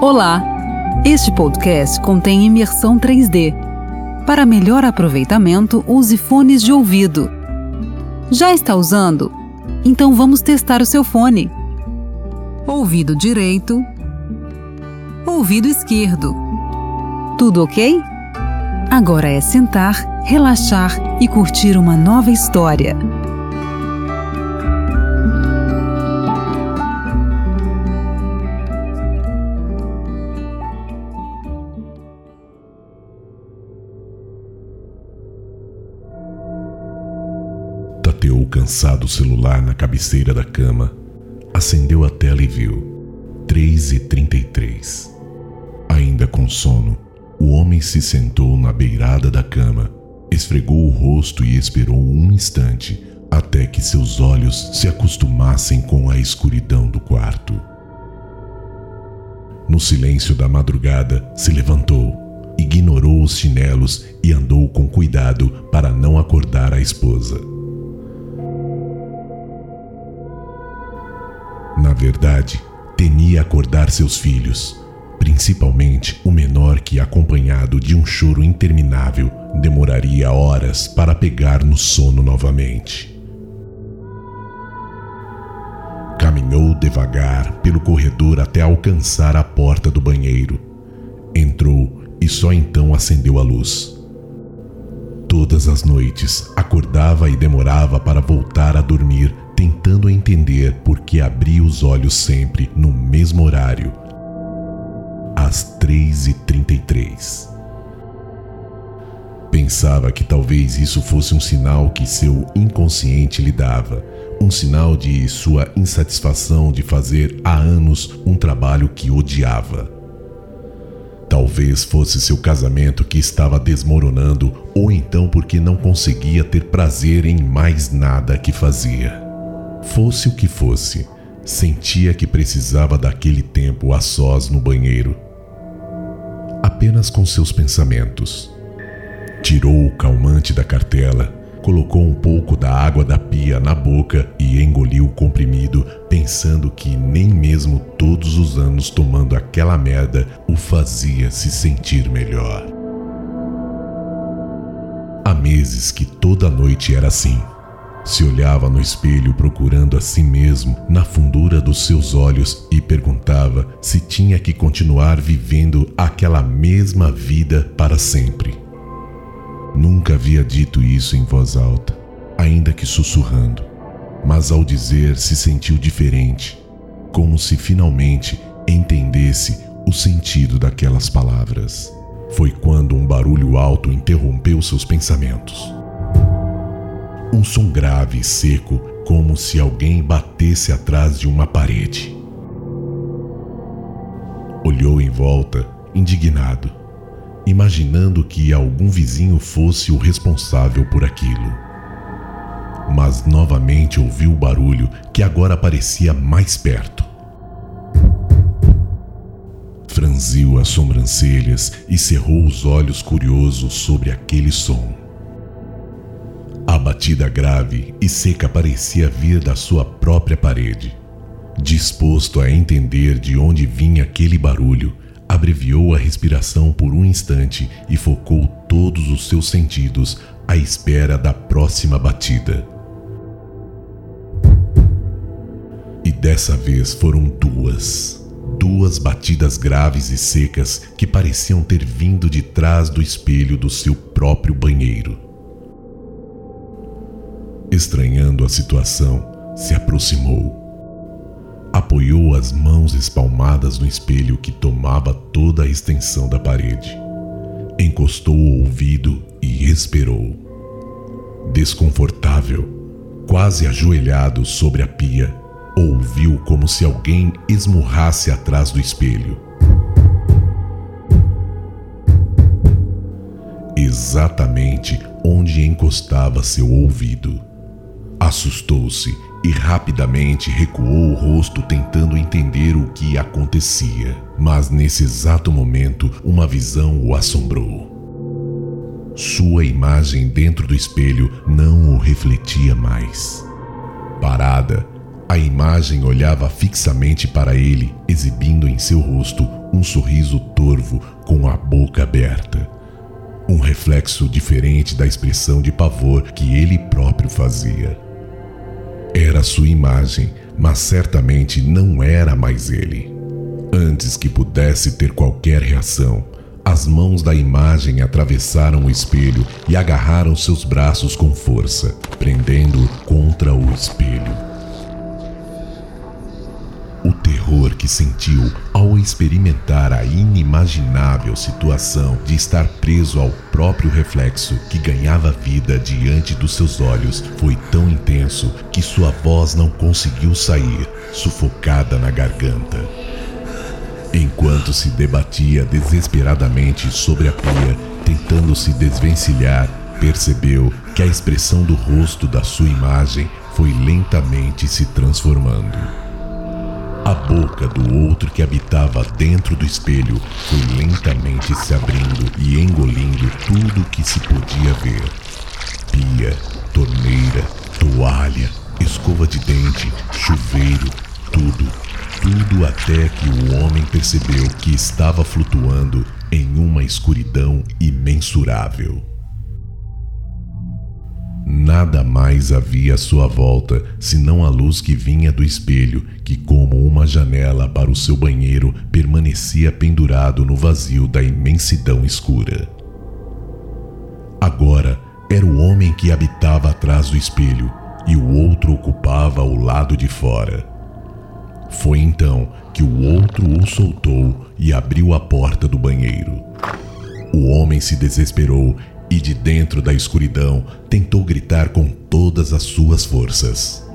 Olá! Este podcast contém imersão 3D. Para melhor aproveitamento, use fones de ouvido. Já está usando? Então vamos testar o seu fone. Ouvido direito. Ouvido esquerdo. Tudo ok? Agora é sentar, relaxar e curtir uma nova história. Cansado o celular na cabeceira da cama, acendeu a tela e viu 3 e 33. Ainda com sono, o homem se sentou na beirada da cama, esfregou o rosto e esperou um instante até que seus olhos se acostumassem com a escuridão do quarto. No silêncio da madrugada, se levantou, ignorou os chinelos e andou com cuidado para não acordar a esposa. Verdade, temia acordar seus filhos, principalmente o menor que, acompanhado de um choro interminável, demoraria horas para pegar no sono novamente. Caminhou devagar pelo corredor até alcançar a porta do banheiro. Entrou e só então acendeu a luz. Todas as noites acordava e demorava para voltar a dormir, tentando entender por que abria os olhos sempre no mesmo horário, às 3h33. Pensava que talvez isso fosse um sinal que seu inconsciente lhe dava, um sinal de sua insatisfação de fazer há anos um trabalho que odiava. Talvez fosse seu casamento que estava desmoronando, ou então porque não conseguia ter prazer em mais nada que fazia. Fosse o que fosse, sentia que precisava daquele tempo a sós no banheiro. Apenas com seus pensamentos. Tirou o calmante da cartela, colocou um pouco da água da pia na boca e engoliu o comprimido, pensando que nem mesmo todos os anos tomando aquela merda o fazia se sentir melhor. Há meses que toda noite era assim. Se olhava no espelho procurando a si mesmo na fundura dos seus olhos e perguntava se tinha que continuar vivendo aquela mesma vida para sempre. Nunca havia dito isso em voz alta, ainda que sussurrando, mas ao dizer se sentiu diferente, como se finalmente entendesse o sentido daquelas palavras. Foi quando um barulho alto interrompeu seus pensamentos. Um som grave e seco, como se alguém batesse atrás de uma parede. Olhou em volta, indignado, imaginando que algum vizinho fosse o responsável por aquilo. Mas novamente ouviu o barulho que agora parecia mais perto. Franziu as sobrancelhas e cerrou os olhos curioso sobre aquele som. A batida grave e seca parecia vir da sua própria parede. Disposto a entender de onde vinha aquele barulho, abreviou a respiração por um instante e focou todos os seus sentidos à espera da próxima batida. E dessa vez foram duas. Duas batidas graves e secas que pareciam ter vindo de trás do espelho do seu próprio banheiro. Estranhando a situação, se aproximou apoiou as mãos espalmadas no espelho que tomava toda a extensão da parede. Encostou o ouvido e esperou. Desconfortável, quase ajoelhado sobre a pia, ouviu como se alguém esmurrasse atrás do espelho. Exatamente onde encostava seu ouvido. Assustou-se e rapidamente recuou o rosto tentando entender o que acontecia. Mas nesse exato momento, uma visão o assombrou. Sua imagem dentro do espelho não o refletia mais. Parada, A imagem olhava fixamente para ele, exibindo em seu rosto um sorriso torvo com a boca aberta. Um reflexo diferente da expressão de pavor que ele próprio fazia. Era sua imagem, mas certamente não era mais ele. Antes que pudesse ter qualquer reação, as mãos da imagem atravessaram o espelho e agarraram seus braços com força, prendendo-o contra o espelho que sentiu ao experimentar a inimaginável situação de estar preso ao próprio reflexo que ganhava vida diante dos seus olhos foi tão intenso que sua voz não conseguiu sair, sufocada na garganta. Enquanto se debatia desesperadamente sobre a pia, tentando se desvencilhar, percebeu que a expressão do rosto da sua imagem foi lentamente se transformando. A boca do outro que habitava dentro do espelho foi lentamente se abrindo e engolindo tudo que se podia ver: pia, torneira, toalha, escova de dente, chuveiro, tudo, tudo até que o homem percebeu que estava flutuando em uma escuridão imensurável. Nada mais havia à sua volta senão a luz que vinha do espelho, que, como uma janela para o seu banheiro, permanecia pendurado no vazio da imensidão escura. Agora era o homem que habitava atrás do espelho e o outro ocupava o lado de fora. Foi então que o outro o soltou e abriu a porta do banheiro. O homem se desesperou e de dentro da escuridão tentou gritar com todas as suas forças.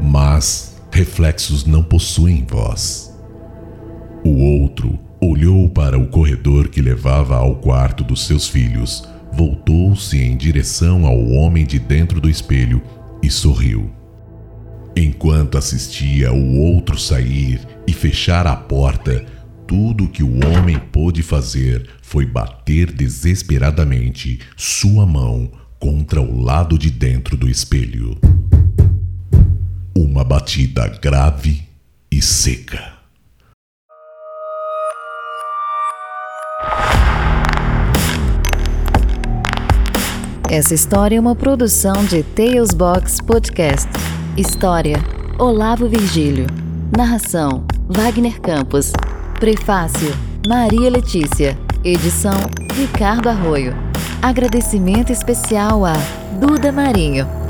Mas reflexos não possuem voz. O outro olhou para o corredor que levava ao quarto dos seus filhos, voltou-se em direção ao homem de dentro do espelho e sorriu. Enquanto assistia o outro sair e fechar a porta, tudo que o homem pôde fazer foi bater desesperadamente sua mão contra o lado de dentro do espelho. Uma batida grave e seca. Essa história é uma produção de Tales Box Podcast. História: Olavo Virgílio. Narração: Wagner Campos. Prefácio: Maria Letícia. Edição: Ricardo Arroio. Agradecimento especial a Duda Marinho.